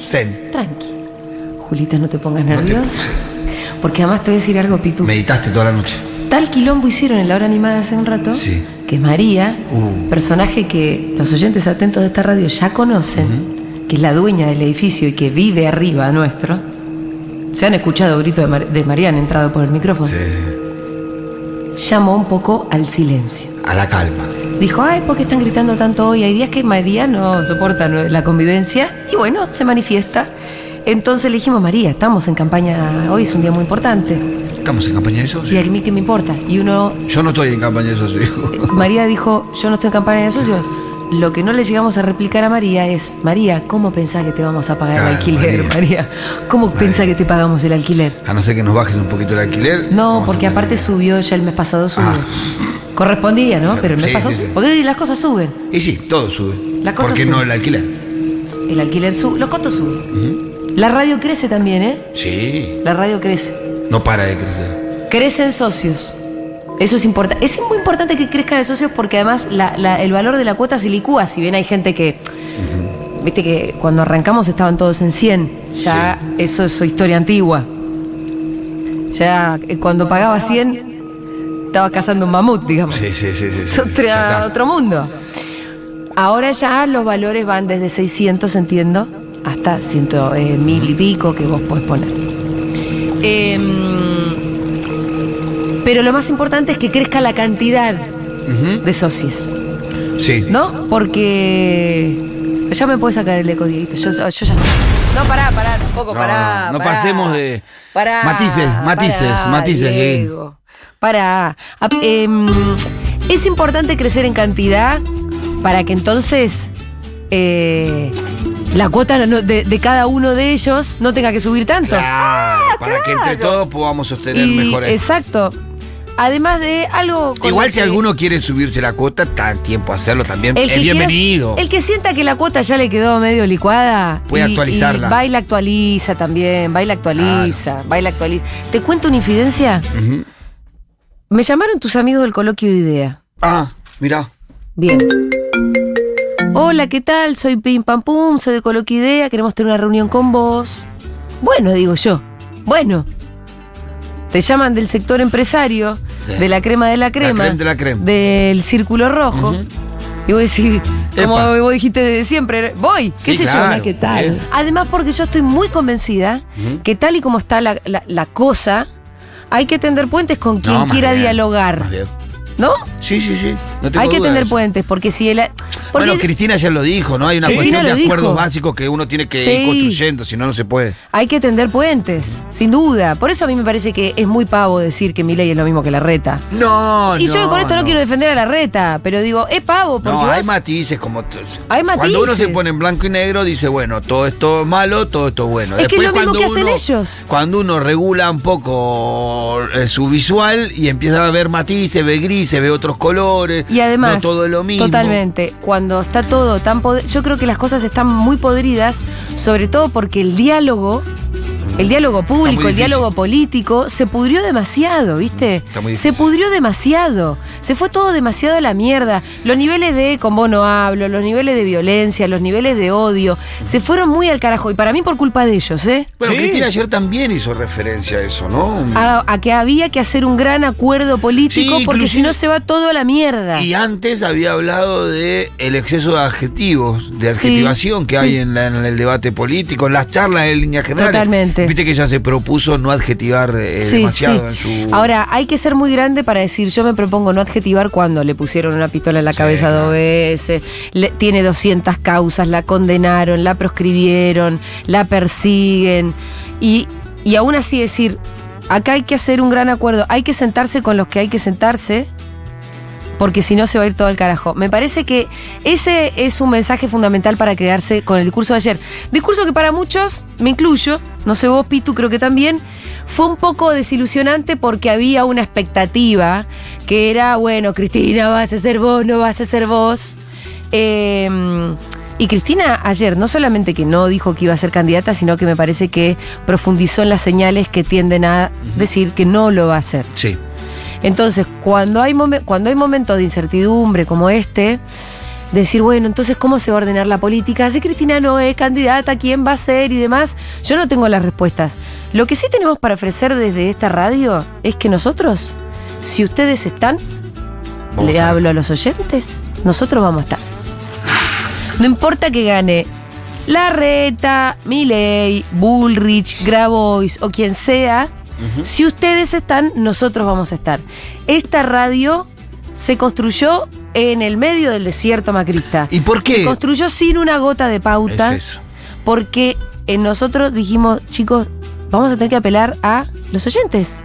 Zen. Tranqui. Julita, no te pongas nerviosa. Porque además te voy a decir algo, Pitu. Meditaste toda la noche. Tal quilombo hicieron en la hora animada hace un rato. Sí. Que María, Uh. personaje que los oyentes atentos de esta radio ya conocen, que es la dueña del edificio y que vive arriba nuestro. Se han escuchado gritos de, Mar- de María, han entrado por el micrófono. Sí. Llamó un poco al silencio. A la calma. Dijo, ay, ¿por qué están gritando tanto hoy? Hay días que María no soporta la convivencia y bueno, se manifiesta. Entonces le dijimos, María, estamos en campaña, hoy es un día muy importante. ¿Estamos en campaña de socios? Y a mí qué me importa. Y uno, Yo no estoy en campaña de socios. María dijo, yo no estoy en campaña de socios. Lo que no le llegamos a replicar a María es, María, ¿cómo pensás que te vamos a pagar el alquiler, María. María? ¿Cómo pensás que te pagamos el alquiler? A no ser que nos bajes un poquito el alquiler. No, porque aparte subió ya el mes pasado subió. Ah. Correspondía, ¿no? Pero mes Sí, pasado sí. Porque las cosas suben. Y sí, todo sube. La cosa ¿Por qué sube. no el alquiler? El alquiler sube, los costos suben. La radio crece también, ¿eh? Sí. La radio crece. No para de crecer. Crecen socios. Eso es importante. Es muy importante que crezcan los socios porque además la- la- el valor de la cuota se licúa. Si bien hay gente que. Viste que cuando arrancamos estaban todos en 100. Ya eso es historia antigua. Ya eh, cuando pagaba 100, estaba cazando un mamut, digamos. Sí, sí, sí. sí, sí. otra- otro mundo. Ahora ya los valores van desde 600, entiendo, hasta 100, eh, mil y pico que vos podés poner. Em, pero lo más importante es que crezca la cantidad de socios, Sí. ¿no? Porque ya me puede sacar el eco, Dieguito. Yo, yo ya. No, pará, pará, tampoco, No, pará. no pará. pasemos de- Pará, matices, matices, pará, matices, Diego. Pará. Ap- em, es importante crecer en cantidad para que entonces eh, la cuota no- de, de cada uno de ellos no tenga que subir tanto. Claro, para que entre todos podamos sostener Y- mejores. exacto. Además de algo. Igual si que- alguno quiere subirse la cuota, está en tiempo a hacerlo también. el es que bienvenido. el que sienta que la cuota ya le quedó medio licuada. Puede y- actualizarla. Y va y la actualiza también, va y la actualiza, va y la actualiza. ¿Te cuento una infidencia? Me llamaron tus amigos del coloquio de idea. Ah, mira. Bien. Hola, ¿qué tal? Soy Pim Pam Pum, soy de Coloquio Idea, queremos tener una reunión con vos. Bueno, digo yo. Bueno. Te llaman del sector empresario, Sí. de la crema de la crema, creme de la crema. del círculo rojo. Y vos decís, como Epa. vos dijiste desde siempre, voy, qué Sí, sé yo, claro. ¿qué tal? Bien. Además, porque yo estoy muy convencida que tal y como está la, la- la cosa, hay que tender puentes con quien No, quiera bien, dialogar. ¿No? Sí, sí, sí. No tengo Hay que tender puentes, porque si el. Bueno, Cristina ya lo dijo, ¿no? Hay una Sí. cuestión de acuerdos básicos que uno tiene que Sí. ir construyendo, si no, no se puede. hay que tender puentes, sin duda. Por eso a mí me parece que es muy pavo decir que mi ley es lo mismo que la reta. No, y yo con esto no, no quiero defender a la reta, pero digo, es pavo, porque No, vos- hay matices como... Hay Cuando uno matices. se pone en blanco y negro, dice, bueno, todo esto es malo, todo esto es bueno. Es que es lo mismo que hacen uno- ellos. Cuando uno regula un poco eh, su visual y empieza a ver matices, ve grises, ve otros colores, Y además, no todo es lo mismo. totalmente, cuando está todo tan yo creo que las cosas están muy podridas, sobre todo porque el diálogo, el diálogo público, el diálogo político, se pudrió demasiado, ¿viste? Está muy se pudrió demasiado, se fue todo demasiado a la mierda. Los niveles de con vos no hablo, los niveles de violencia, los niveles de odio, se fueron muy al carajo y para mí por culpa de ellos, ¿eh? Bueno, Sí. Cristina ayer también hizo referencia a eso, ¿no? A, a que había que hacer un gran acuerdo político Sí, porque si no se va todo a la mierda. Y antes había hablado de el exceso de adjetivos, de Sí, adjetivación que sí. hay en, la- en el debate político, en las charlas en línea general. Totalmente. Viste que ella se propuso no adjetivar eh, Sí, demasiado sí. en su. Ahora, hay que ser muy grande para decir, yo me propongo no adjetivar cuando le pusieron una pistola en la Sí, cabeza dos veces, le- tiene 200 causas, la condenaron, la proscribieron, la persiguen. Y, y aún así decir, acá hay que hacer un gran acuerdo, hay que sentarse con los que hay que sentarse. Porque si no se va a ir todo al carajo. Me parece que ese es un mensaje fundamental para quedarse con el discurso de ayer. Discurso que para muchos, me incluyo, no sé vos, Pitu, creo que también, fue un poco desilusionante porque había una expectativa que era, bueno, Cristina, vas a ser vos, no vas a ser vos. Eh, y Cristina ayer no solamente que no dijo que iba a ser candidata, sino que me parece que profundizó en las señales que tienden a decir que no lo va a hacer. Sí. Entonces, cuando hay, cuando hay momentos de incertidumbre como este, decir, bueno, entonces, ¿cómo se va a ordenar la política? Si Cristina no es candidata, ¿quién va a ser y demás? Yo no tengo las respuestas. Lo que sí tenemos para ofrecer desde esta radio es que nosotros, si ustedes están, le hablo a los oyentes, nosotros vamos a estar. No importa que gane Larreta, Milei, Bullrich, Grabois o quien sea, si ustedes están, nosotros vamos a estar. Esta radio se construyó en el medio del desierto macrista. ¿Y por Se qué? construyó sin una gota de pauta Es eso. porque en nosotros dijimos, chicos, vamos a tener que apelar a los oyentes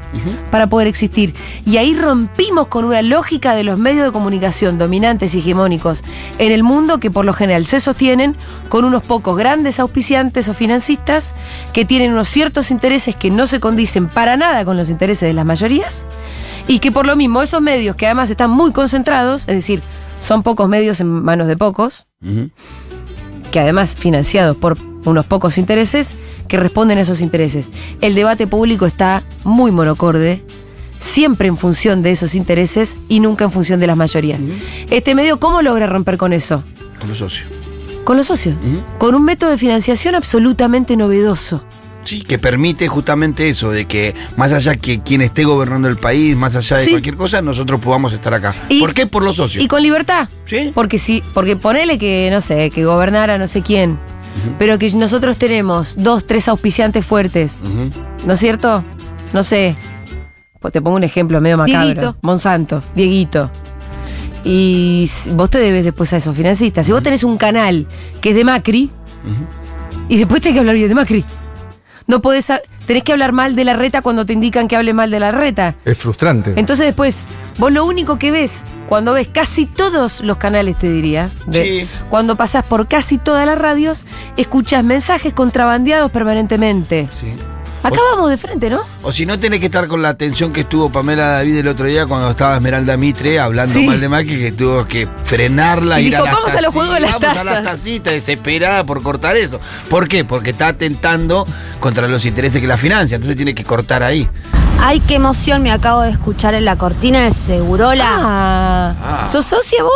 para poder existir. Y ahí rompimos con una lógica de los medios de comunicación dominantes y hegemónicos en el mundo que por lo general se sostienen con unos pocos grandes auspiciantes o financistas que tienen unos ciertos intereses que no se condicen para nada con los intereses de las mayorías y que por lo mismo esos medios que además están muy concentrados, es decir, son pocos medios en manos de pocos, que además financiados por unos pocos intereses que responden a esos intereses. El debate público está muy monocorde, siempre en función de esos intereses y nunca en función de las mayorías. Este medio, ¿cómo logra romper con eso? Con los socios. Con los socios. Con un método de financiación absolutamente novedoso. Sí, que permite justamente eso, de que más allá que quien esté gobernando el país, más allá de Sí. cualquier cosa, nosotros podamos estar acá. Y- ¿Por qué? Por los socios. Y con libertad. ¿Sí? Porque si, porque ponele que, no sé, que gobernara no sé quién, pero que nosotros tenemos dos, tres auspiciantes fuertes. ¿no es cierto? No sé. Pues te pongo un ejemplo medio macabro. Dieguito. Monsanto, Dieguito. Y vos te debes después a esos financistas. Si vos tenés un canal que es de Macri, y después tenés que hablar bien de Macri. No podés. Tenés que hablar mal de la reta cuando te indican que hable mal de la reta. Es frustrante. Entonces después, vos lo único que ves, cuando ves casi todos los canales, te diría, de- Sí. cuando pasás por casi todas las radios, escuchas mensajes contrabandeados permanentemente. Sí. Acá vamos de frente, ¿no? O si no, tenés que estar con la atención que estuvo Pamela David el otro día cuando estaba Esmeralda Mitre hablando Sí. mal de Macri, que tuvo que frenarla, Y ir a dijo, las "Vamos a los juegos de las vamos a las tazas". tacitas, desesperada por cortar eso. ¿Por qué? Porque está atentando contra los intereses que la financia, entonces tiene que cortar ahí. Ay, qué emoción me acabo de escuchar en la cortina de Segurola. Ah, Ah. ¿sos socia vos?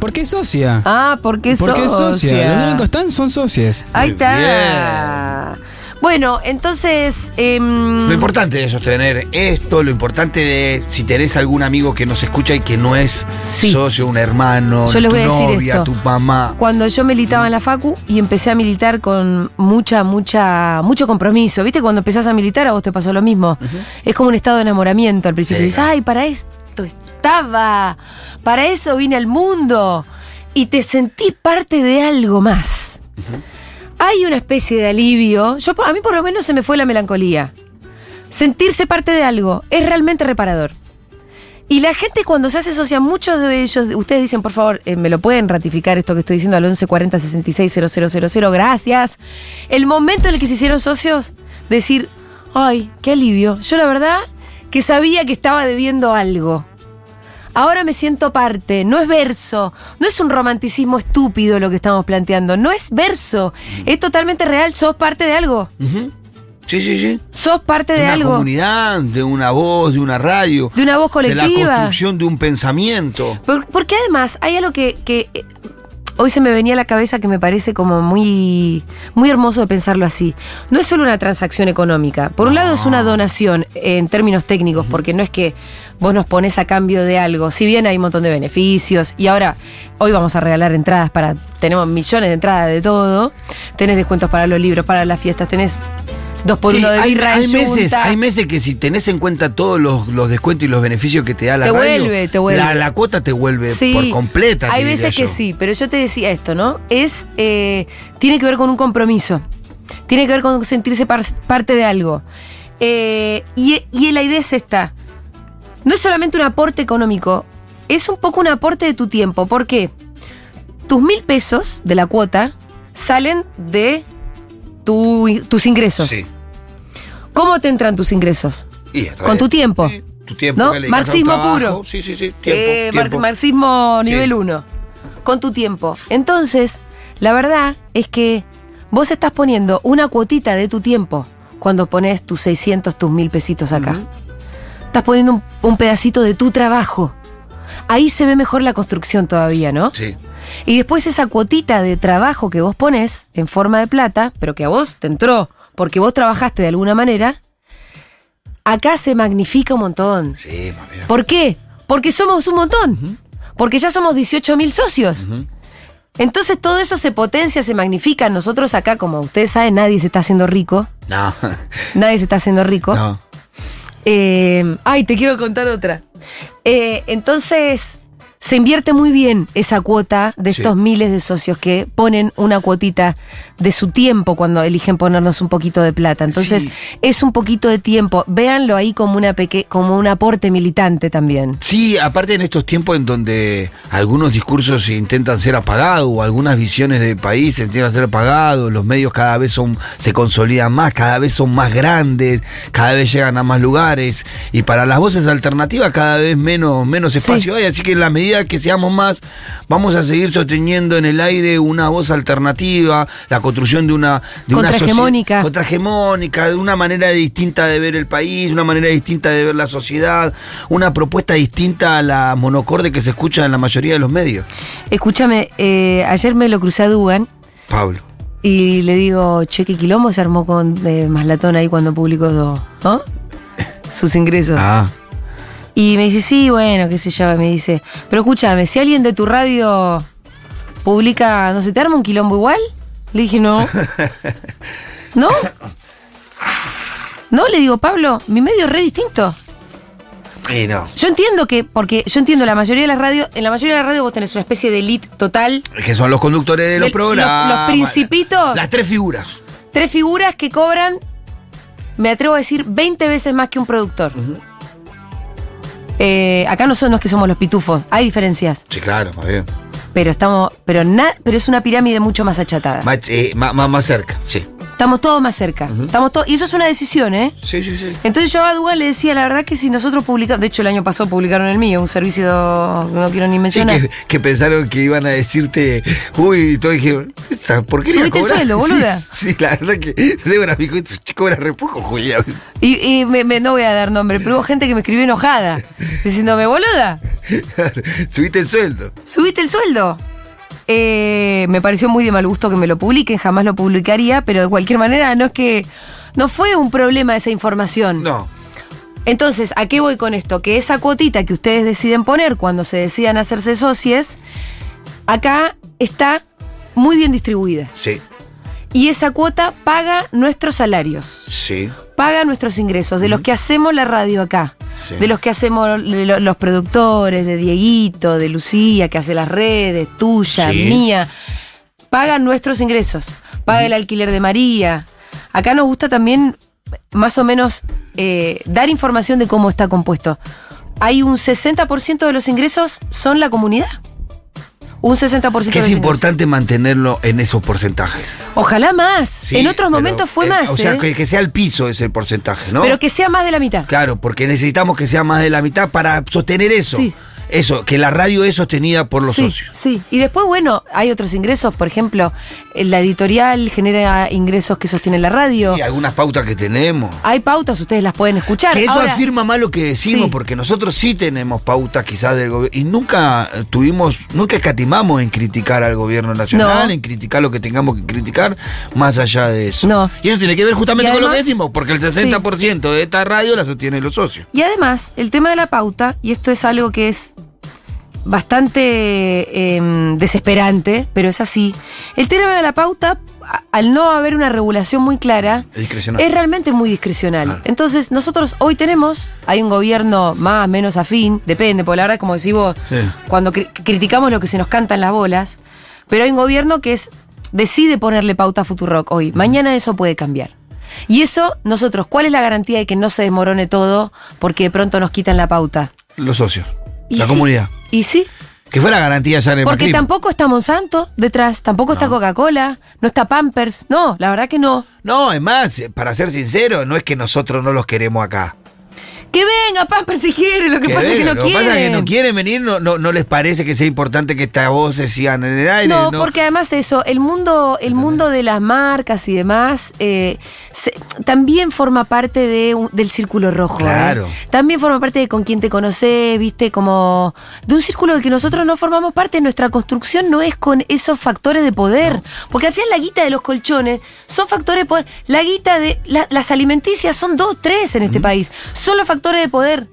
¿Por qué socia? Ah, porque Porque es socia. Los únicos que están son socios. Ahí está. Bueno, entonces. em, Lo importante de sostener esto, lo importante de si tenés algún amigo que nos escucha y que no es Sí. socio, un hermano, Yo les tu voy a decir novia, esto. tu mamá. Cuando yo militaba en la Facu y empecé a militar con mucha, mucha, mucho compromiso. ¿Viste? Cuando empezás a militar a vos te pasó lo mismo. Es como un estado de enamoramiento al principio. Sí, Dices, ay, para esto estaba. Para eso vine al mundo. Y te sentís parte de algo más. Hay una especie de alivio. Yo, a mí por lo menos se me fue la melancolía. Sentirse parte de algo es realmente reparador. Y la gente cuando se hace socia, muchos de ellos, ustedes dicen, por favor, eh, me lo pueden ratificar esto que estoy diciendo al 1140 66 000, gracias. El momento en el que se hicieron socios, decir, ay, qué alivio. Yo la verdad que sabía que estaba debiendo algo. Ahora me siento parte, no es verso, no es un romanticismo estúpido lo que estamos planteando, no es verso, es totalmente real, sos parte de algo. Sí, sí, sí. sos parte De de, una algo, comunidad, de una voz, de una radio. de una voz De la colectiva. construcción de un pensamiento. Por- porque además hay algo que, que, hoy se me venía a la cabeza que me parece como muy, muy hermoso de pensarlo así. No es solo una transacción económica. Por un lado es una donación en términos técnicos, porque no es que vos nos pones a cambio de algo. Si bien hay un montón de beneficios, y ahora hoy vamos a regalar entradas para. Tenemos millones de entradas de todo. Tenés descuentos para los libros, para las fiestas, tenés dos por Sí, uno de hay, birra hay en meses, hay meses que si tenés en cuenta todos los, los descuentos y los beneficios que te da la Te radio, vuelve, te vuelve. La, la cuota te vuelve por completa. Hay veces que sí, pero yo te decía esto, ¿no? Es. eh, tiene que ver con un compromiso. Tiene que ver con sentirse par- parte de algo. Eh, y, y la idea es esta. No es solamente un aporte económico, es un poco un aporte de tu tiempo. ¿Por qué? Tus mil pesos de la cuota salen de tu- tus ingresos. Sí. ¿Cómo te entran tus ingresos? Y Con tu tiempo. Sí, tu tiempo. ¿No? que Marxismo puro. Sí, sí, sí. Tiempo, Eh, tiempo. marxismo nivel 1. Con tu tiempo. Entonces, la verdad es que vos estás poniendo una cuotita de tu tiempo cuando pones tus 600, tus mil pesitos acá. Estás poniendo un, un pedacito de tu trabajo. Ahí se ve mejor la construcción todavía, ¿no? Sí. Y después esa cuotita de trabajo que vos pones en forma de plata, pero que a vos te entró porque vos trabajaste de alguna manera, acá se magnifica un montón. Sí, bien. ¿Por qué? Porque somos un montón. Porque ya somos 18 mil socios. Entonces todo eso se potencia, se magnifica. Nosotros acá, como ustedes saben, nadie se está haciendo rico. No. Nadie se está haciendo rico. no. Eh, ay, te quiero contar otra. Eh, entonces, se invierte muy bien esa cuota de Sí. estos miles de socios que ponen una cuotita de su tiempo cuando eligen ponernos un poquito de plata. Entonces, Sí. es un poquito de tiempo. Véanlo ahí como, una peque como un aporte militante también. Sí, aparte en estos tiempos en donde algunos discursos intentan ser apagados o algunas visiones de país intentan ser apagados, los medios cada vez son se consolidan más, cada vez son más grandes, cada vez llegan a más lugares y para las voces alternativas cada vez menos menos Sí. espacio hay, así que en la medida que seamos más vamos a seguir sosteniendo en el aire una voz alternativa, la construcción de una de una Contrahegemónica. contrahegemónica, de una manera distinta de ver el país, una manera distinta de ver la sociedad, una propuesta distinta a la monocorde que se escucha en la mayoría de los medios. Escúchame, eh, ayer me lo crucé a Dugan Pablo. y le digo, che, qué quilombo se armó con eh, Maslatón ahí cuando publicó ¿no? sus ingresos. Ah, Y me dice, sí, bueno, qué sé yo, me dice, pero escúchame, si alguien de tu radio publica, no sé, ¿te arma un quilombo igual? Le dije, no. ¿No? No, le digo, Pablo, mi medio es re distinto. y no. Yo entiendo que, porque yo entiendo la mayoría de las radios, en la mayoría de las radios vos tenés una especie de elite total, Que son los conductores de los programas. los- los principitos. Las tres figuras. tres figuras que cobran, me atrevo a decir, 20 veces más que un productor. Eh, acá no son los que somos los pitufos, hay diferencias. Sí, claro, más bien. Pero estamos, pero na- pero es una pirámide mucho más achatada. Más, eh, más, más- más cerca, sí. Estamos todos más cerca. Estamos todos, y eso es una decisión, ¿eh? Sí, sí, sí. Entonces yo a Dugan le decía, la verdad que si nosotros publicamos, de hecho el año pasado publicaron el mío, un servicio que no quiero ni Sí, mencionar. que, que pensaron que iban a decirte, uy, y todos dijeron, ¿esta porquería Subite el cobra?" sueldo, boluda. Sí, sí, la verdad que Débora me dijo, "Eso cobra re poco, Julia. Y, y me- me- no voy a dar nombre, pero hubo gente que me escribió enojada, diciéndome, boluda, Subiste el sueldo. subiste el sueldo. Eh, me pareció muy de mal gusto que me lo publiquen, jamás lo publicaría, pero de cualquier manera no es que... No fue un problema esa información. No. Entonces, ¿a qué voy con esto? Que esa cuotita que ustedes deciden poner cuando se decidan hacerse socios, acá está muy bien distribuida. Sí, Y esa cuota paga nuestros salarios, sí. paga nuestros ingresos, de los que hacemos la radio acá, Sí. de los que hacemos de los productores, de Dieguito, de Lucía, que hace las redes, tuya, Sí. mía. Pagan nuestros ingresos, paga el alquiler de María. Acá nos gusta también más o menos eh, dar información de cómo está compuesto. Hay un 60% de los ingresos son la comunidad. Un 60% Que es importante mantenerlo en esos porcentajes. Ojalá más. Sí, en otros momentos fue eh, más. O sea, ¿eh? que, que sea el piso ese porcentaje, ¿no? Pero que sea más de la mitad. Claro, porque necesitamos que sea más de la mitad para sostener eso. Sí. Eso, que la radio es sostenida por los sí, socios. Sí, y después, bueno, hay otros ingresos. Por ejemplo, eh, la editorial genera ingresos que sostienen la radio. Y algunas pautas que tenemos. Hay pautas, ustedes las pueden escuchar. Que eso Ahora, afirma más lo que decimos, Sí. porque nosotros sí tenemos pautas quizás del gobierno. Y nunca tuvimos, nunca escatimamos en criticar al gobierno nacional, No. en criticar lo que tengamos que criticar, más allá de eso. No. Y eso tiene que ver justamente con lo que decimos, porque el 60% de esta radio la sostienen los socios. Y además, el tema de la pauta, y esto es algo que es bastante em, desesperante, pero es así. El tema de la pauta, al no haber una regulación muy clara, Es realmente muy discrecional. Claro. Entonces, nosotros hoy tenemos, hay un gobierno más, menos afín, depende, porque la verdad, como decís vos, Sí. cuando cri- criticamos lo que se nos cantan las bolas, pero hay un gobierno que es decide ponerle pauta a Futurock hoy. Mañana eso puede cambiar. Y eso, nosotros, ¿cuál es la garantía de que no se desmorone todo porque de pronto nos quitan la pauta? Los socios. Y la sí, comunidad. Y sí, Que fue la garantía ya en el porque tampoco está Monsanto detrás, tampoco está Coca-Cola, no está Pampers, no, la verdad que no. No, es más, para ser sincero, no es que nosotros no los queremos acá. Que venga, Pamper, si quiere. Lo que, pasa es que no lo que quieren. pasa es que no quieren venir, no, no, no les parece que sea importante que estas voces sigan en el aire. No, porque además eso, el mundo, el mundo de las marcas y demás, eh, se- también forma parte de un- del círculo rojo. ¿eh? Claro. También forma parte de con quien te conoces, viste, como de un círculo del que nosotros no formamos parte. Nuestra construcción no es con esos factores de poder. Porque al final la guita de los colchones son factores de poder. La guita de la- las alimenticias son dos, tres en este país. Son los factores de poder.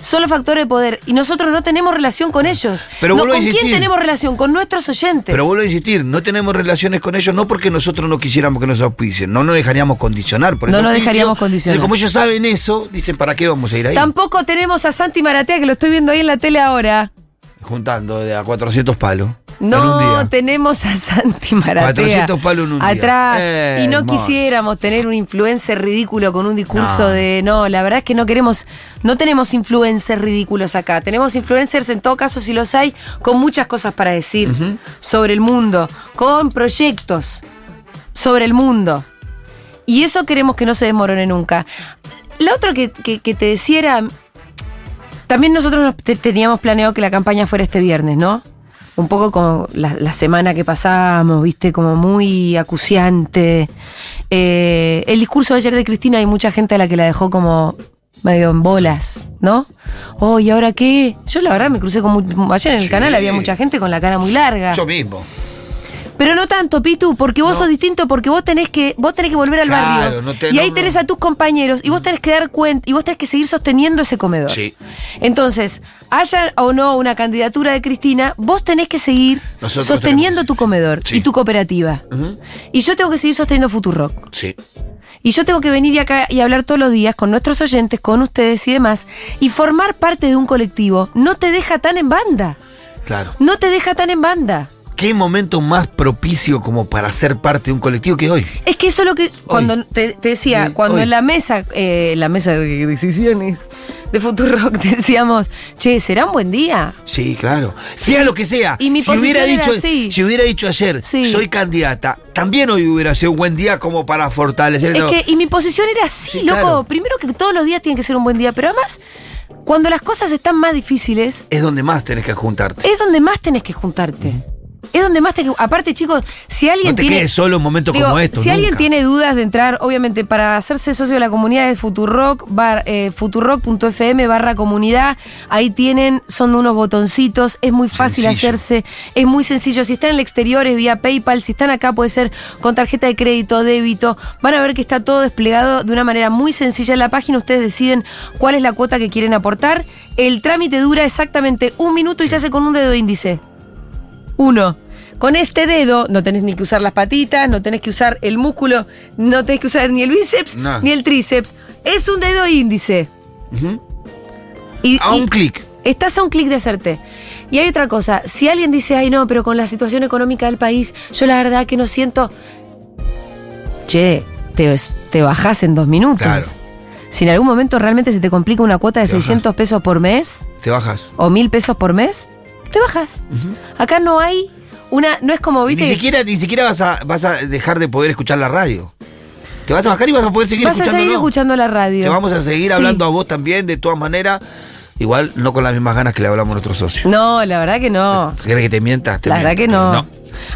Son los factores de poder. Y nosotros no tenemos relación con ellos. Pero no, ¿Con quién tenemos relación? Con nuestros oyentes. Pero vuelvo a insistir, no tenemos relaciones con ellos, no porque nosotros no quisiéramos que nos auspicien, no nos dejaríamos condicionar por No nos dejaríamos condicionar. Como ellos saben eso, dicen, ¿para qué vamos a ir ahí? Tampoco tenemos a Santi Maratea, que lo estoy viendo ahí en la tele ahora. Juntando de a 400 palos. No día. tenemos a Santi Maratea. 400 palos en un día. Atrás. Eh, y no quisiéramos tener un influencer ridículo con un discurso No. de. No, la verdad es que no queremos. No tenemos influencers ridículos acá. Tenemos influencers, en todo caso, si los hay, con muchas cosas para decir sobre el mundo, con proyectos sobre el mundo. Y eso queremos que no se desmorone nunca. Otra que, que- que te decía era. También nosotros nos te- teníamos planeado que la campaña fuera este viernes, ¿no? Un poco como la, la semana que pasamos, viste, como muy acuciante. Eh, el discurso de ayer de Cristina hay mucha gente a la que la dejó como medio en bolas, ¿no? Oh, ¿y ahora qué? Yo la verdad me crucé con... Ayer en el Sí. canal había mucha gente con la cara muy larga. Yo mismo. Pero no tanto, Pitu, porque vos No. sos distinto, porque vos tenés que, vos tenés que volver al Claro, barrio. no te- y ahí no, tenés a tus compañeros y vos tenés que dar cuenta, y vos tenés que seguir sosteniendo ese comedor. Sí. Entonces, haya o no una candidatura de Cristina, vos tenés que seguir Nosotros sosteniendo tenemos tu comedor Sí. y tu cooperativa. Y yo tengo que seguir sosteniendo Futurock. Sí. Y yo tengo que venir acá y hablar todos los días con nuestros oyentes, con ustedes y demás. Y formar parte de un colectivo no te deja tan en banda. Claro. No te deja tan en banda. ¿Qué momento más propicio como para ser parte de un colectivo que hoy? Es que eso es lo que. Cuando te, te decía, cuando hoy. en la mesa, eh, la mesa de decisiones de Futurock decíamos, che, ¿será un buen día? Sí, claro. Sea lo que sea. Y mi si hubiera dicho, así. si hubiera dicho ayer, Sí. soy candidata, también hoy hubiera sido un buen día como para fortalecer. Es que, y mi posición era así, Sí, loco. claro. Primero que todos los días tienen que ser un buen día, pero además, cuando las cosas están más difíciles, Es donde más tenés que juntarte. es donde más tenés que juntarte. Es donde más te. Aparte, chicos, si alguien No te tiene. quedes solo en momentos Digo, como estos. Si alguien tiene dudas de entrar, obviamente, para hacerse socio de la comunidad de Futurock, bar, eh, futurock.fm barra comunidad, ahí tienen, son unos botoncitos, es muy fácil Sencillo. hacerse, es muy sencillo. Si están en el exterior es vía PayPal, si están acá puede ser con tarjeta de crédito, débito. Van a ver que está todo desplegado de una manera muy sencilla en la página. Ustedes deciden cuál es la cuota que quieren aportar. El trámite dura exactamente un minuto y se hace con un dedo índice. Uno. Con este dedo no tenés ni que usar las patitas, no tenés que usar el músculo, no tenés que usar ni el bíceps No. ni el tríceps. Es un dedo índice. Y, A un clic. Estás a un clic de hacerte. Y hay otra cosa, si alguien dice, ay no, pero con la situación económica del país, yo la verdad que no siento... Che, te, te bajás en dos minutos. Claro. Si en algún momento realmente se te complica una cuota de Te bajás. 600 pesos por mes Te bajas. o mil pesos por mes, te bajas. Acá no hay una, no es como, Ni viste, siquiera, ni siquiera vas a, vas a dejar de poder escuchar la radio. Te vas a bajar y vas a poder seguir vas a escuchando. seguir escuchando la radio. Te vamos a seguir Sí. hablando a vos también, de todas maneras. Igual no con las mismas ganas que le hablamos a nuestros socios. No, la verdad que no. ¿Quieres que te mientas? Te La verdad que pero no.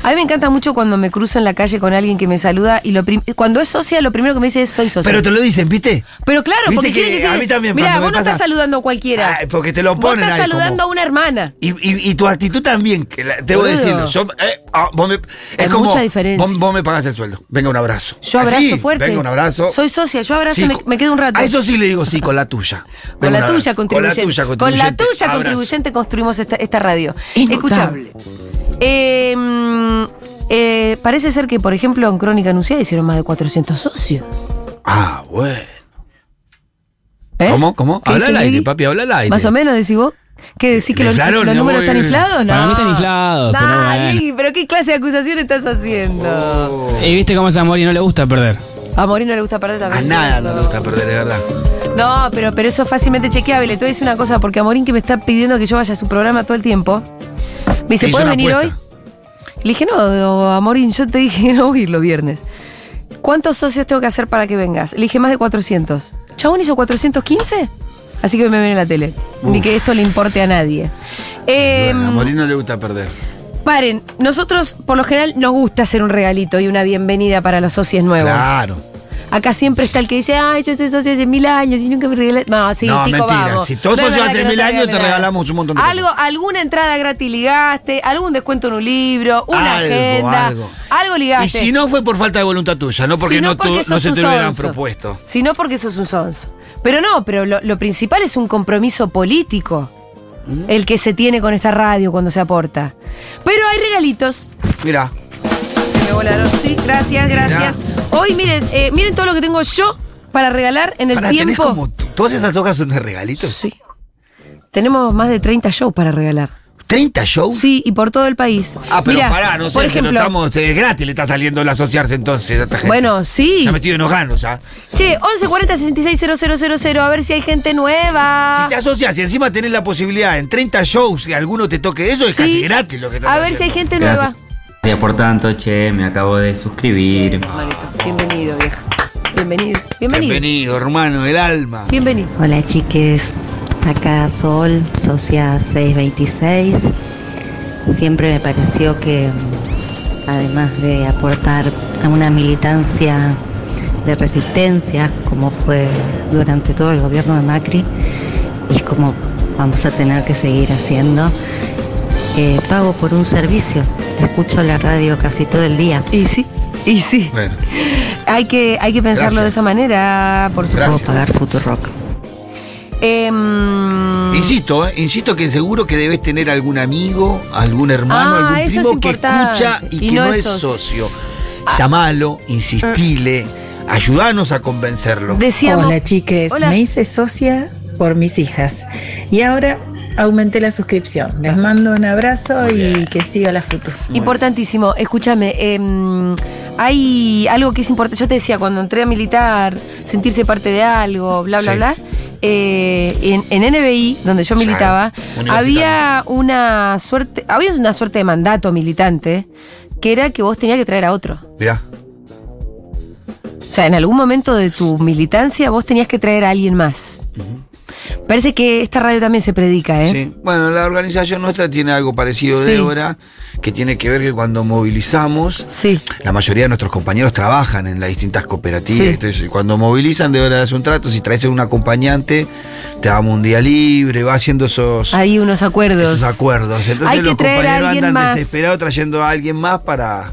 A mí me encanta mucho cuando me cruzo en la calle con alguien que me saluda y lo cuando es socia, lo primero que me dice es soy socia. Pero te lo dicen, ¿viste? Pero claro, Viste porque que quiere que a mí también, Mira, vos no pasa- estás saludando a cualquiera. Ah, porque te lo Vos ponen estás ahí como- saludando a una hermana. Y, y- y tu actitud también, que la- te voy a Boludo. decir, yo, eh, ah, vos me- es Hay como, mucha diferencia. Vos, vos me pagás el sueldo, venga un abrazo. Yo abrazo Así, fuerte. Venga un abrazo. Soy socia, yo abrazo Sí, me, con- me quedo un rato. A eso sí le digo sí, con la tuya. Con la tuya. Con la tuya Con contribuyente. la tuya contribuyente construimos esta, esta radio. Es Escuchable. Eh, mm, eh, parece ser que, por ejemplo, en Crónica Anunciada hicieron más de 400 socios. Ah, bueno. ¿Eh? ¿Cómo? ¿Cómo? ¿Qué Habla al aire, papi, habla al aire. Más o menos, decís vos. ¿Qué decís que ¿Le los, inflaron? los No, números están inflados? No. Para mí están inflados, pero Nah, bueno. Pero ¿qué clase de acusación estás haciendo? Oh. Y viste cómo es amor y no le gusta perder. A Morín no le gusta perder A también. nada no le gusta perder, de verdad. No, pero, pero eso es fácilmente chequeable. Te voy a decir una cosa, porque a Morín que me está pidiendo que yo vaya a su programa todo el tiempo, me dice, ¿puedes venir hoy? Le dije, no, a Morín, yo te dije que no voy a ir los viernes. ¿Cuántos socios tengo que hacer para que vengas? Le dije, más de 400. ¿Chabón hizo 415? Así que me ven en la tele. Ni que esto le importe a nadie. Eh, Bueno, a Molino le gusta perder. paren, nosotros por lo general nos gusta hacer un regalito y una bienvenida para los socios nuevos. Claro. Acá siempre está el que dice, ay, yo soy socio hace mil años y nunca me regalé. No, sí, No, chico, mentira. Si todos No socios hace no mil años, te regalamos un montón de Algo, cosas. alguna entrada gratis ligaste, algún descuento en un libro, una Algo, agenda. algo. Algo Y ligaste. si no fue por falta de voluntad tuya, no porque Si no, porque se te lo hubieran propuesto. Si no porque sos un sonso. Pero no, pero lo, lo principal es un compromiso político. Mm. El que se tiene con esta radio cuando se aporta. Pero hay regalitos. Mira, me volaron. Sí, gracias, gracias. Hoy miren, eh, miren todo lo que tengo yo para regalar en el pará, tenés tiempo. como. Todas esas hojas son de regalitos. Sí. Tenemos más de 30 shows para regalar. ¿30 shows? Sí, y por todo el país. Ah, pero Mirá, pará, no sé, por que no ejemplo, estamos. Es gratis, le está saliendo el asociarse entonces a esta gente. Bueno, sí. Se ha metido enojando, ¿sabes? Che, 1140 660000, a ver si hay gente nueva. Si te asocias y encima tenés la posibilidad en 30 shows que alguno te toque eso, es Sí. casi gratis lo que estás A ver si hay gente nueva. Gracias por tanto, che, me acabo de suscribir. Bienvenido, vieja. Bienvenido. Bienvenido. Bienvenido, hermano, el alma. Bienvenido. Hola chiques, acá Sol, socia 626. Siempre me pareció que además de aportar a una militancia de resistencia, como fue durante todo el gobierno de Macri, y como vamos a tener que seguir haciendo, eh, pago por un servicio. Escucho la radio casi todo el día. Y sí, y sí. Bueno, Hay que, hay que pensarlo de esa manera, por supuesto. Puedo pagar Futurock. Em, insisto, eh, insisto que seguro que debes tener algún amigo, algún hermano, Ah, algún primo es que escucha y, Y que no no, es socio. socio. Llamalo, insistile, ayudanos a convencerlo. decíamos. Hola chiques, Hola. me hice socia por mis hijas y ahora aumenté la suscripción. Les mando un abrazo y que siga la futura. Importantísimo, escúchame, em, hay algo que es importante, yo te decía, cuando entré a militar, sentirse parte de algo, bla, bla, Sí. bla, eh, en, en NBI, donde yo militaba, había una suerte, había una suerte de mandato militante, que era que vos tenías que traer a otro. Mirá, O sea, en algún momento de tu militancia vos tenías que traer a alguien más. Parece que esta radio también se predica, ¿eh? sí. Bueno, la organización nuestra tiene algo parecido Sí. de Débora, que tiene que ver que cuando movilizamos, Sí. la mayoría de nuestros compañeros trabajan en las distintas cooperativas. Sí. Entonces, cuando movilizan, Débora hace un trato. Si traes a un acompañante, te damos un día libre, va haciendo esos. Hay unos acuerdos. esos acuerdos. Entonces Hay que los traer a compañeros alguien andan más. desesperados trayendo a alguien más para,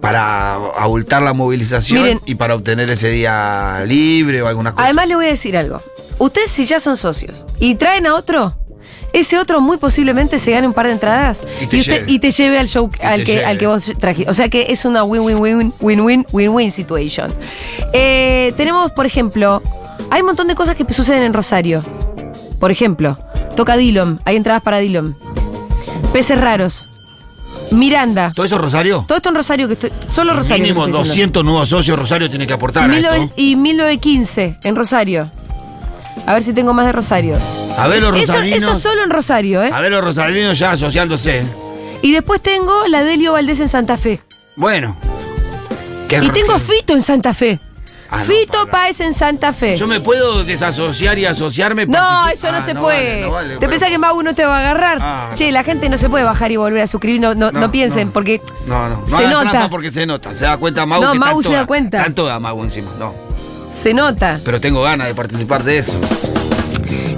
para abultar la movilización Miren. y para obtener ese día libre o alguna cosa. Además le voy a decir algo. Ustedes si ya son socios y traen a otro, ese otro muy posiblemente se gane un par de entradas Y te usted, lleve. y te lleve al show al que, lleve. al que vos trajiste. O sea que es una win-win-win win-win win-win situation. Eh, tenemos, por ejemplo, hay un montón de cosas que suceden en Rosario. Por ejemplo, toca Dillom, hay entradas para Dillom. Peces raros. Miranda. ¿Todo eso, Rosario? Todo esto en Rosario, que estoy, solo Rosario. Mínimo que estoy diciendo. 200 nuevos socios Rosario tiene que aportar a 19 esto. y 1915 en Rosario. A ver si tengo más de Rosario. A ver los Eso, rosarinos. eso solo en Rosario, ¿eh? A ver los rosarinos ya asociándose. Y después tengo la Delio Valdés en Santa Fe. Bueno. Y tengo Fito en Santa Fe. Ah, no, Fito pará. Páez en Santa Fe. Yo me puedo desasociar y asociarme. No, eso no Ah, se puede. no vale, ¿Te bueno. pensás que Mau no te va a agarrar? Ah, che, no. la gente no se puede bajar y volver a suscribir, no, no, No, no piensen, no. porque No, no. No se nota. porque se nota. Se da cuenta Mau No, que se da cuenta. Están todas Mau encima. No. Se nota. Pero tengo ganas de participar de eso.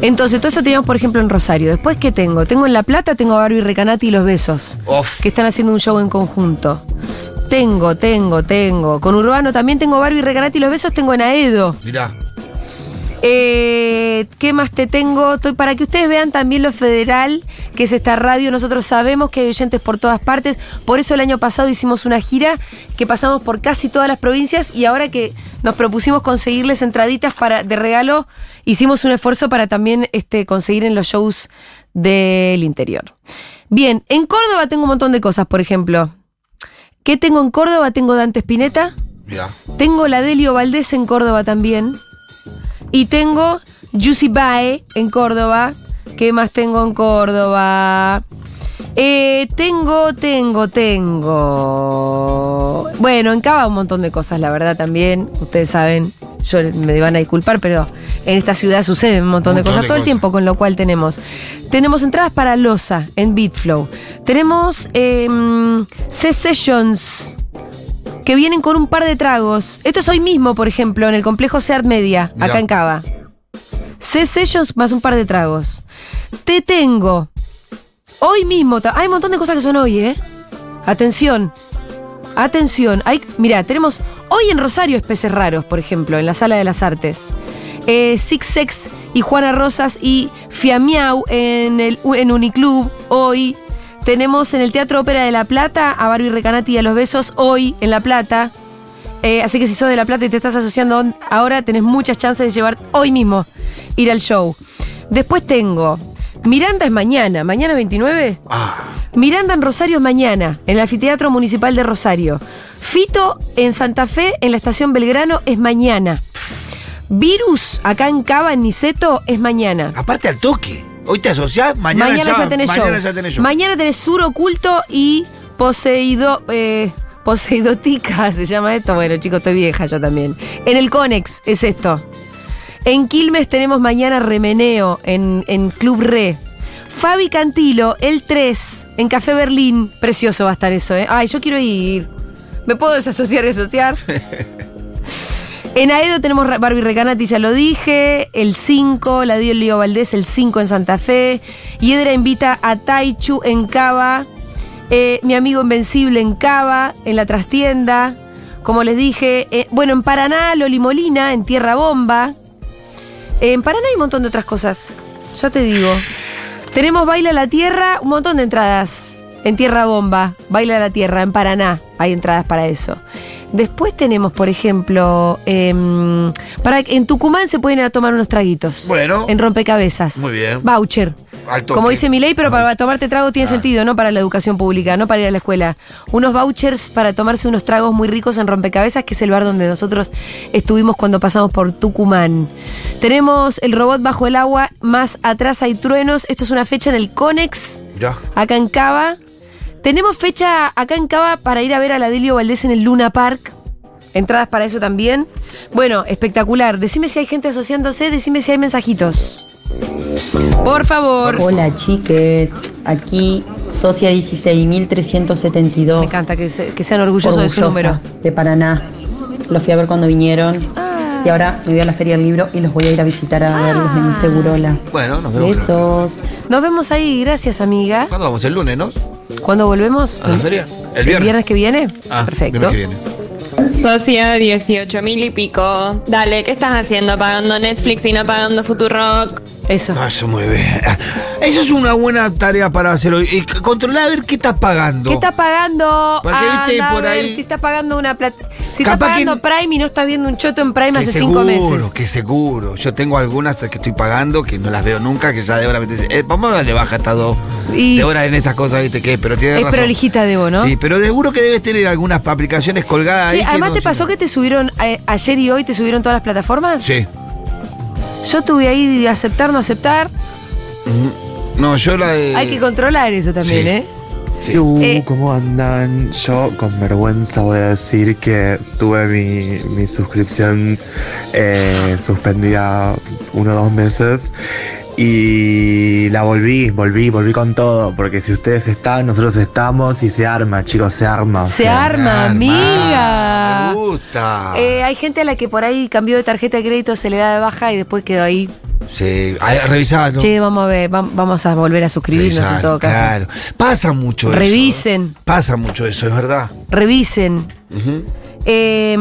Entonces, todo eso teníamos, por ejemplo, en Rosario. Después, ¿qué tengo? Tengo en La Plata, tengo a Barbie Recanati y Los Besos. Off. que están haciendo un show en conjunto. Tengo, tengo, tengo. Con Urbano también tengo Barbie Recanati y los besos tengo en Aedo. Mirá. Eh, ¿Qué más te tengo? Estoy para que ustedes vean también lo federal, que es esta radio. Nosotros sabemos que hay oyentes por todas partes. Por eso el año pasado hicimos una gira que pasamos por casi todas las provincias y ahora que nos propusimos conseguirles entraditas para, de regalo, hicimos un esfuerzo para también este, conseguir en los shows del interior. Bien, en Córdoba tengo un montón de cosas, por ejemplo. ¿Qué tengo en Córdoba? Tengo Dante Spinetta. Mirá. Tengo la Delio Valdés en Córdoba también. Y tengo Juicy Bae en Córdoba. ¿Qué más tengo en Córdoba? Eh, tengo, tengo, tengo. Bueno, en Cava un montón de cosas, la verdad también. Ustedes saben yo me van a disculpar, pero en esta ciudad suceden un montón, Un de cosas de todo el tiempo, con lo cual tenemos. Tenemos entradas para Loza en Beatflow. Tenemos em, C-Sessions. Que vienen con un par de tragos. Esto es hoy mismo, por ejemplo, en el complejo Seart Media, Mirá. acá en Cava. C-Sessions más un par de tragos. Te tengo. Hoy mismo. Hay un montón de cosas que son hoy, ¿eh? Atención. Atención. Hay, mira, tenemos hoy en Rosario especies raros, por ejemplo, en la Sala de las Artes. Eh, Six Sex y Juana Rosas y Fiamiau en, el, en Uniclub hoy. Tenemos en el Teatro Ópera de La Plata a Barbie Recanati y a Los Besos hoy en La Plata. Eh, así que si sos de La Plata y te estás asociando ahora, tenés muchas chances de llevar hoy mismo, ir al show. Después tengo Miranda es mañana, mañana 29. Ah, Miranda en Rosario es mañana, en el Anfiteatro Municipal de Rosario. Fito en Santa Fe, en la estación Belgrano, es mañana. Virus, acá en Cava, en Niceto, es mañana. aparte al toque. Hoy te asociás, mañana, Mañana, ya, tenés mañana show. ya tenés show. Mañana tenés Sur Oculto y Poseido, eh, Poseidotica, se llama esto. Bueno, chicos, estoy vieja yo también. En el Conex es esto. En Quilmes tenemos mañana Remeneo en, en Club Re. Fabi Cantilo, el 3, en Café Berlín. Precioso va a estar eso, ¿eh? Ay, yo quiero ir. ¿Me puedo desasociar y asociar? En Aedo tenemos Barbie Recanati, ya lo dije. El 5, la dio Lío Valdés, el 5 en Santa Fe. Hiedra invita a Taichu en Cava. Eh, mi amigo Invencible en Cava, en la trastienda. Como les dije, eh, bueno, en Paraná, Loli Molina, en Tierra Bomba. En Paraná hay un montón de otras cosas. Ya te digo. Tenemos Baila la Tierra, un montón de entradas. En Tierra Bomba, Baila la Tierra, en Paraná hay entradas para eso. Después tenemos, por ejemplo, em, para, en Tucumán se pueden ir a tomar unos traguitos. Bueno. En rompecabezas. Muy bien. Voucher. Como dice mi ley, pero para tomarte trago tiene sentido, no para la educación pública, no para ir a la escuela. Unos vouchers para tomarse unos tragos muy ricos en rompecabezas, que es el bar donde nosotros estuvimos cuando pasamos por Tucumán. Tenemos el robot bajo el agua, más atrás hay truenos. Esto es una fecha en el Conex, Ya. acá en Cava. Tenemos fecha acá en Cava para ir a ver a la Delio Valdés en el Luna Park. Entradas para eso también. Bueno, espectacular. Decime si hay gente asociándose, decime si hay mensajitos. Por favor. Hola chiques, aquí Socia 16.372. Me encanta que, se- que sean orgullosos de su número. de Paraná. Los fui a ver cuando vinieron. Ah. Y ahora me voy a la Feria del Libro y los voy a ir a visitar a verlos Ah. en mi Segurola. Bueno, nos vemos. Besos. Nos vemos ahí, gracias amiga. ¿Cuándo vamos? El lunes, ¿no? ¿Cuándo volvemos? ¿A la feria? ¿El viernes que viene? Ah, Perfecto. viernes que viene. Socia 18 mil y pico. Dale, ¿qué estás haciendo? ¿Pagando Netflix y no pagando Futurock? Eso. Ah, eso muy bien. Eso es una buena tarea para hacer hoy. Y controlar a ver qué estás pagando. ¿Qué estás pagando? Porque, viste, Anda a por ahí- si estás pagando una plata. Si Capaz estás que- pagando Prime y no estás viendo un choto en Prime Que hace seguro, cinco meses. que seguro. Yo tengo algunas que estoy pagando que no las veo nunca, que ya de hora me dicen, eh, vamos a darle baja hasta dos Y- de hora en estas cosas, ¿viste? qué? pero tiene Es razón. prolijita Debo, ¿no? Sí, pero seguro que debes tener algunas aplicaciones colgadas Sí, ahí. además no te pasó que te subieron eh, ayer y hoy te subieron todas las plataformas. Sí. Yo tuve ahí de aceptar, no aceptar. No, yo la de. Hay que controlar eso también, Sí. ¿eh? Sí. Uh, Eh. ¿Cómo andan? Yo con vergüenza voy a decir que tuve mi, mi suscripción eh, suspendida uno o dos meses y la volví, volví, volví con todo, porque si ustedes están, nosotros estamos y se arma, chicos, se arma. Se arma, amiga. Me gusta. Eh, hay gente a la que por ahí cambió de tarjeta de crédito, se le da de baja y después quedó ahí. Sí, revisalo. Che, vamos a ver, vam- vamos a volver a suscribirnos en todo caso. Claro. Pasa mucho eso. Revisen, Pasa mucho eso, es verdad. revisen. Ujú. Eh,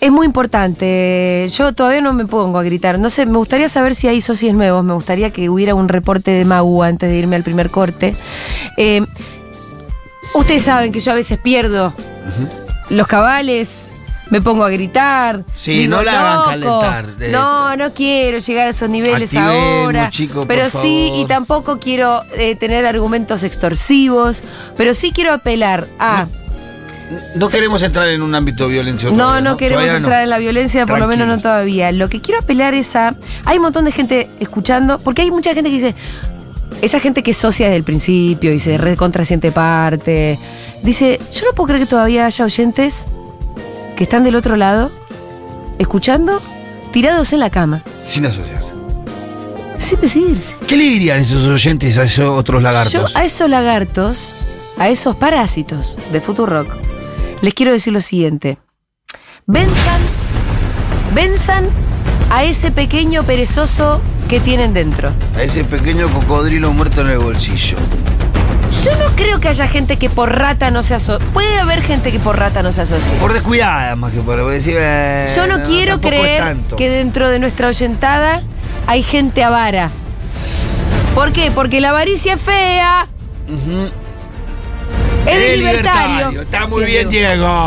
es muy importante. Yo todavía no me pongo a gritar. No sé, me gustaría saber si hay socios nuevos. Me gustaría que hubiera un reporte de Magu antes de irme al primer corte. Eh, ustedes saben que yo a veces pierdo los cabales. Me pongo a gritar. Sí, no la hagan calentar. Eh, No, no quiero llegar a esos niveles ahora. chico, pero sí, favor. y tampoco quiero eh, tener argumentos extorsivos. Pero sí quiero apelar a. No queremos entrar en un ámbito de violencia. No, todavía, no queremos Todavía no. entrar en la violencia, por lo menos no todavía. Lo que quiero apelar es a. Hay un montón de gente escuchando, porque hay mucha gente que dice. Esa gente que es socia desde el principio y se recontra siente parte. Dice: Yo no puedo creer que todavía haya oyentes que están del otro lado escuchando, tirados en la cama, Sin asociar. sin decidirse. ¿Qué le dirían esos oyentes a esos otros lagartos? Yo a esos lagartos, a esos parásitos de Futurock, les quiero decir lo siguiente. Venzan, venzan a ese pequeño perezoso que tienen dentro. A ese pequeño cocodrilo muerto en el bolsillo. Yo no creo que haya gente que por rata no se asocie. Puede haber gente que por rata no se asocie. Por descuidada, más que por decir. eh, Yo no quiero creer que dentro de nuestra oyentada hay gente avara. ¿Por qué? Porque la avaricia es fea. Es de libertario. Está muy bien, Diego.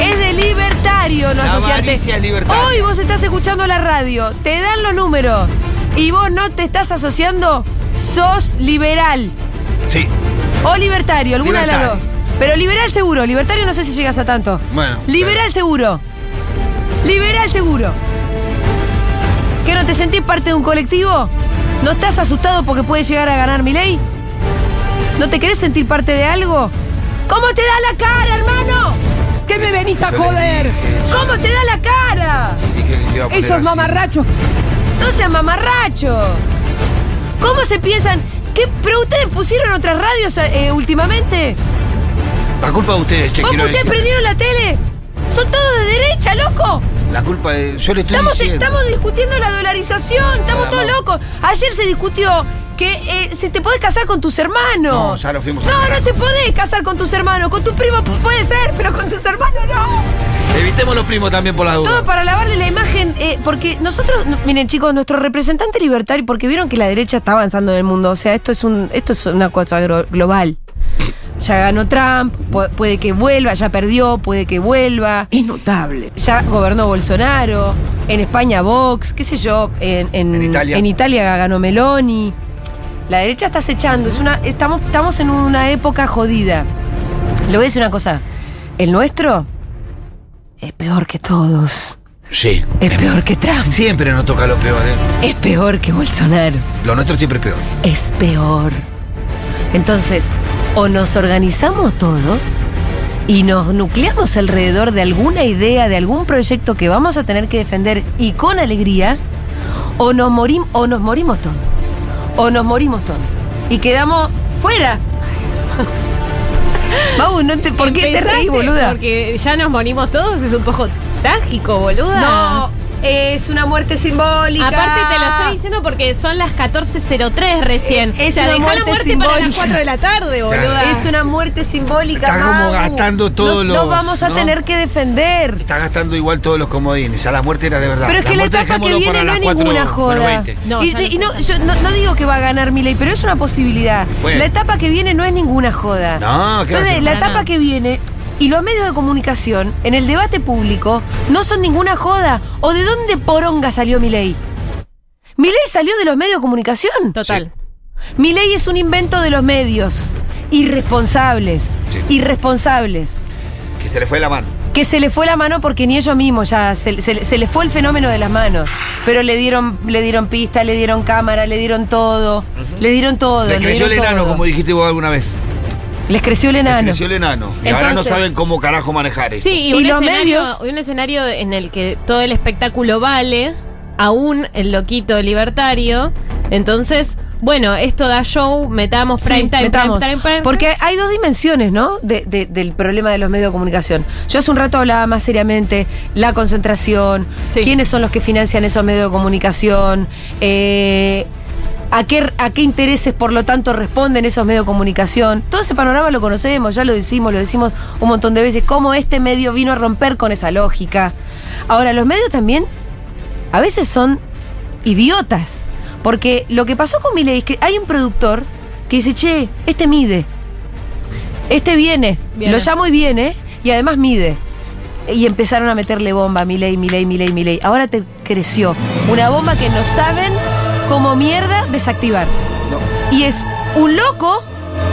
Es de libertario no La asociarte. avaricia es libertaria. Hoy vos estás escuchando la radio, te dan los números y vos no te estás asociando, sos liberal Sí. o libertario, alguna de las dos. Libertario. Pero liberal seguro, libertario no sé si llegas a tanto. Bueno. Liberal seguro. Liberal seguro. ¿Que no te sentís parte de un colectivo? ¿No estás asustado porque puedes llegar a ganar mi ley? ¿No te querés sentir parte de algo? ¿Cómo te da la cara, hermano? ¿Qué me venís a joder? ¿Cómo te da la cara? Esos mamarrachos. No sean mamarrachos. ¿Cómo se piensan? ¿Qué? ¿Pero ustedes pusieron otras radios eh, últimamente? La culpa de ustedes, che, ¿Vos quiero ustedes decir. prendieron la tele? Son todos de derecha, loco. La culpa de. Yo le estoy Estamos, diciendo. estamos discutiendo la dolarización, estamos todos locos. Ayer se discutió que eh, si te podés casar con tus hermanos. No, ya lo fuimos a No, no te podés casar con tus hermanos. Con tu primo puede ser, pero con tus hermanos no. Evitemos los primos también por la duda. Todo para lavarle la imagen, eh, porque nosotros, no, miren chicos, nuestro representante libertario, porque vieron que la derecha está avanzando en el mundo, o sea, esto es un, esto es una cosa global. Ya ganó Trump, pu- puede que vuelva, ya perdió, puede que vuelva. Es notable. Ya gobernó Bolsonaro, en España Vox, qué sé yo, en, en- En Italia. en Italia ganó Meloni. La derecha está acechando, es una, estamos, estamos en una época jodida. Le voy a decir una cosa, el nuestro es peor que todos. Sí. Es peor que Trump. Siempre nos toca lo peor, ¿eh? Es peor que Bolsonaro. Lo nuestro siempre es peor. Es peor. Entonces, o nos organizamos todo y nos nucleamos alrededor de alguna idea, de algún proyecto que vamos a tener que defender y con alegría, o nos, morim- o nos morimos todos. O nos morimos todos. Y quedamos fuera. Mau, no te- ¿por qué te reís, boluda? Porque ya nos morimos todos, es un poco trágico, boluda. No, es una muerte simbólica. Aparte te lo estoy diciendo porque son las 14.03 recién. Es o sea, una dejá la muerte muerte para las simbólica. 4 de la tarde, boluda. Es una muerte simbólica. Está como gastando todos No- los, No vamos a ¿no? tener que defender. Está gastando igual todos los comodines. Ya la muerte era de verdad. Pero es que la muerte etapa que viene para no las es cuatro ninguna joda. 20. No, y no, yo no, no digo que va a ganar Milei, pero es una posibilidad. Bueno. La etapa que viene no es ninguna joda. No, ¿qué Entonces, la etapa que viene y los medios de comunicación en el debate público no son ninguna joda. ¿O de dónde poronga salió Milei? Milei salió de los medios de comunicación. Total. Milei es un invento de los medios. Irresponsables. Sí. Irresponsables. Que se le fue la mano. Que se le fue la mano porque ni ellos mismos ya, se, se- se le fue el fenómeno de las manos. Pero le dieron, le dieron pista, le dieron cámara, le dieron todo. Le dieron todo. Le creció el dieron enano, todo. como dijiste vos alguna vez. Les creció el enano. creció el enano. Y ahora no saben cómo carajo manejar esto. Sí, y, Y un, los escenario, medios- un escenario en el que todo el espectáculo vale, aún el loquito libertario. Entonces, bueno, esto da show, metamos Sí, prime time, metamos. prime prime time. Porque hay dos dimensiones, ¿no? De- de- del problema de los medios de comunicación. Yo hace un rato hablaba más seriamente la concentración, Sí. quiénes son los que financian esos medios de comunicación, eh, a, qué, a qué intereses, por lo tanto, responden esos medios de comunicación. Todo ese panorama lo conocemos, ya lo decimos, lo decimos un montón de veces, cómo este medio vino a romper con esa lógica. Ahora, los medios también a veces son idiotas. Porque lo que pasó con Milei es que hay un productor que dice, che, este mide. Este viene. Viene. Lo llamo y viene. Y además mide. Y empezaron a meterle bomba a Milei, Milei, Milei, Milei. Ahora te creció. Una bomba que no saben cómo mierda desactivar. Y es un loco,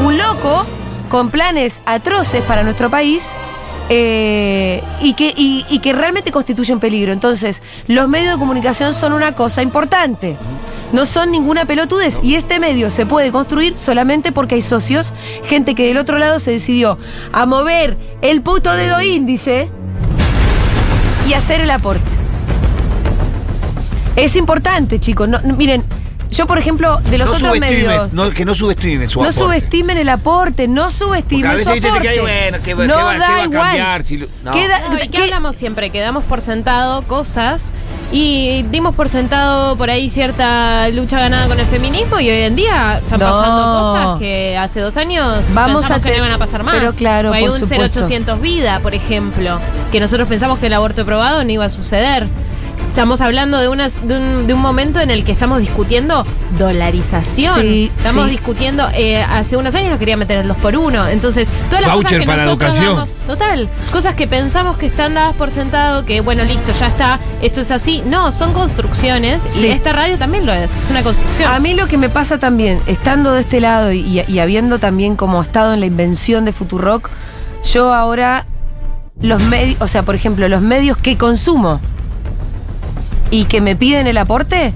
un loco, con planes atroces para nuestro país. eh, y, que, y, y que realmente constituye un peligro. Entonces, los medios de comunicación son una cosa importante. No son ninguna pelotudez. Y este medio se puede construir solamente porque hay socios, gente que del otro lado se decidió a mover el puto dedo índice. Y hacer el aporte. Es importante, chicos. No, no, miren, yo, por ejemplo, de los no otros medios. no, que no subestimen su No aporte. subestimen el aporte, no subestimen a su aporte. que hay, bueno, que, no que va, que da va a igual. cambiar. Si lo- no. Queda- No, ¿y ¿Qué ¿qué- hablamos siempre? Que damos por sentado cosas y dimos por sentado por ahí cierta lucha ganada con el feminismo y hoy en día están No. pasando cosas que hace dos años Vamos pensamos a que no iban a pasar más. pero claro, O hay por un supuesto. 0800 vida, por ejemplo, que nosotros pensamos que el aborto probado no iba a suceder. Estamos hablando de, unas, de, un, de un momento en el que estamos discutiendo dolarización. Sí, estamos sí. discutiendo, eh, hace unos años nos querían meter el 2 por 1 Entonces, todas las Voucher cosas que para nosotros educación. damos- Total. Cosas que pensamos que están dadas por sentado, que bueno, listo, ya está, esto es así. No, son construcciones Sí. y esta radio también lo es, es una construcción. A mí lo que me pasa también, estando de este lado y, y habiendo también como estado en la invención de Futurock, yo ahora los medios, o sea, por ejemplo, los medios que consumo y que me piden el aporte,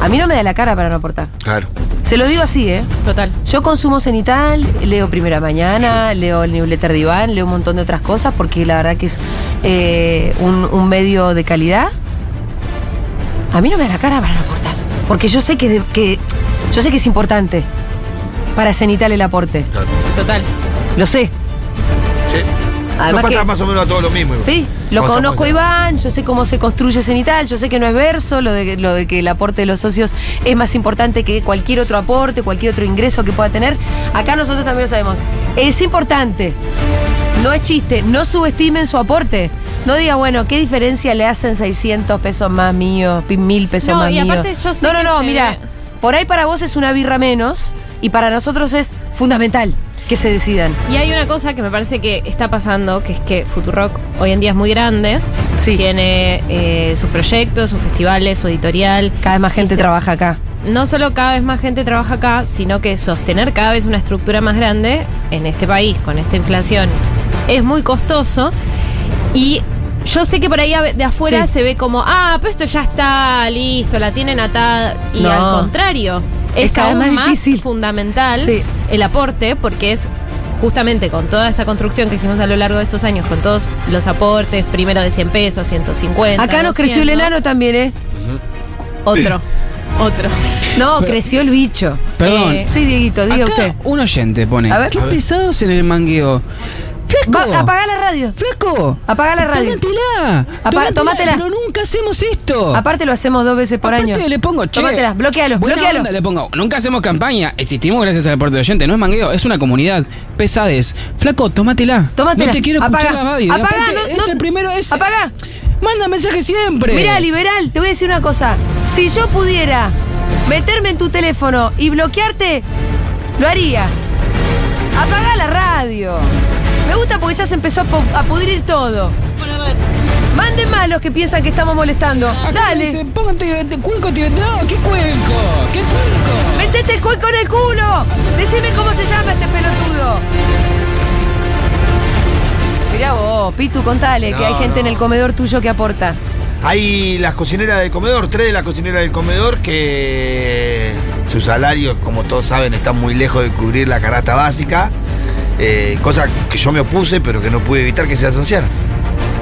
a mí no me da la cara para no aportar. Claro. Se lo digo así, ¿eh? Total. Yo consumo Cenital, leo Primera Mañana, leo el newsletter de Iván, leo un montón de otras cosas porque la verdad que es eh, un, un medio de calidad. A mí no me da la cara para no aportar. Porque yo sé que, que- yo sé que es importante para Cenital el aporte. claro. Total. Lo sé. Sí. Además Nos pasa que- más o menos a todos lo mismo. igual. Sí, lo conozco Iván, yo sé cómo se construye Cenital, yo sé que no es verso, lo de, lo de que el aporte de los socios es más importante que cualquier otro aporte, cualquier otro ingreso que pueda tener. Acá nosotros también lo sabemos. Es importante, no es chiste, no subestimen su aporte. No diga, bueno, ¿qué diferencia le hacen 600 pesos más míos, pi- mil pesos No, más y míos? aparte yo sé no, no, no, mira, ve- por ahí para vos es una birra menos y para nosotros es fundamental que se decidan. Y hay una cosa que me parece que está pasando, que es que Futurock hoy en día es muy grande. Sí. Tiene eh, sus proyectos, sus festivales, su editorial. Cada vez más gente se- trabaja acá. no solo cada vez más gente trabaja acá, sino que sostener cada vez una estructura más grande en este país con esta inflación es muy costoso y yo sé que por ahí de afuera Sí. se ve como, ah, pero esto ya está listo, la tienen atada y No. al contrario, es, Es cada vez más, difícil. fundamental Sí. El aporte porque es justamente con toda esta construcción que hicimos a lo largo de estos años, con todos los aportes, primero de 100 pesos, 150. Acá nos creció el 200, enano también, ¿eh? Otro, otro. No, creció el bicho. Perdón. Eh, Sí, Dieguito, diga Acá usted. un oyente pone. A ver. Qué A ver. pesados en el mangueo. ¡Flaco! Va, apagá la radio. ¡Flaco! Apagá la radio. ¡Tómatela! Apa- tómatela. Pero nunca hacemos esto. Aparte lo hacemos dos veces por Aparte año. le pongo, che. Tómatela, bloquealo, buena bloquealo. onda le pongo. Nunca hacemos campaña. Existimos gracias al aporte de oyente. No es mangueo, es una comunidad. Pesades. Flaco, tómatela. Tómatela. No te quiero escuchar la radio. Aparte, no- es no- el primero ese. Apagá. Manda mensaje siempre. Mira, liberal, te voy a decir una cosa. Si yo pudiera meterme en tu teléfono y bloquearte, lo haría. Apagá la radio. Me gusta porque ya se empezó a, pu- a pudrir todo. Manden más los que piensan que estamos molestando. Acá Dale. dice, póngate te- cuenco tibetano. ¿Qué cuenco? ¿Qué cuenco? ¡Metete el cuenco en el culo! Decime cómo se llama este pelotudo. Mirá vos, Pitu, contale que hay gente en el comedor tuyo que aporta. Hay las cocineras del comedor, tres de las cocineras del comedor que sus salarios, como todos saben, están muy lejos de cubrir la canasta básica. Eh, cosa que yo me opuse, pero que no pude evitar que se asociaran.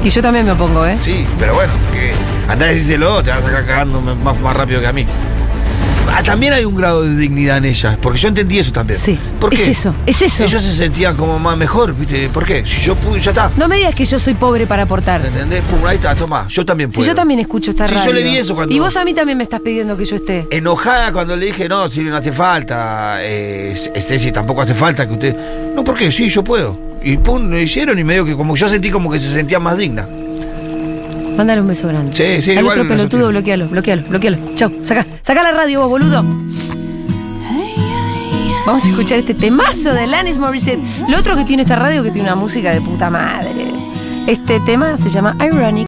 Y yo también me opongo, ¿eh? Sí, pero bueno, que andá a decírselo, te vas a sacar cagando más, más rápido que a mí. Ah, también hay un grado de dignidad en ellas, porque yo entendí eso también. Sí, ¿Por es eso, es eso. Ellos se sentían como más mejor, ¿viste? ¿Por qué? Si yo pude, ya está. No me digas que yo soy pobre para aportar. ¿Entendés? Pum, ahí está, toma. Yo también Si puedo. yo también escucho esta Sí, radio. yo le vi eso cuando- Y vos a mí también me estás pidiendo que yo esté. enojada cuando le dije, no, si no hace falta, eh, Ceci, tampoco hace falta que usted... No, ¿por qué? Sí, yo puedo. Y pum, lo hicieron y medio que como yo sentí como que se sentía más digna. Mándale un beso grande. Sí, sí, Al igual otro pelotudo, bloquealo, bloquealo, bloquealo. Chau, saca, saca la radio vos, boludo. Vamos a escuchar este temazo de Alanis Morissette. Lo otro que tiene esta radio que tiene una música de puta madre. Este tema se llama Ironic.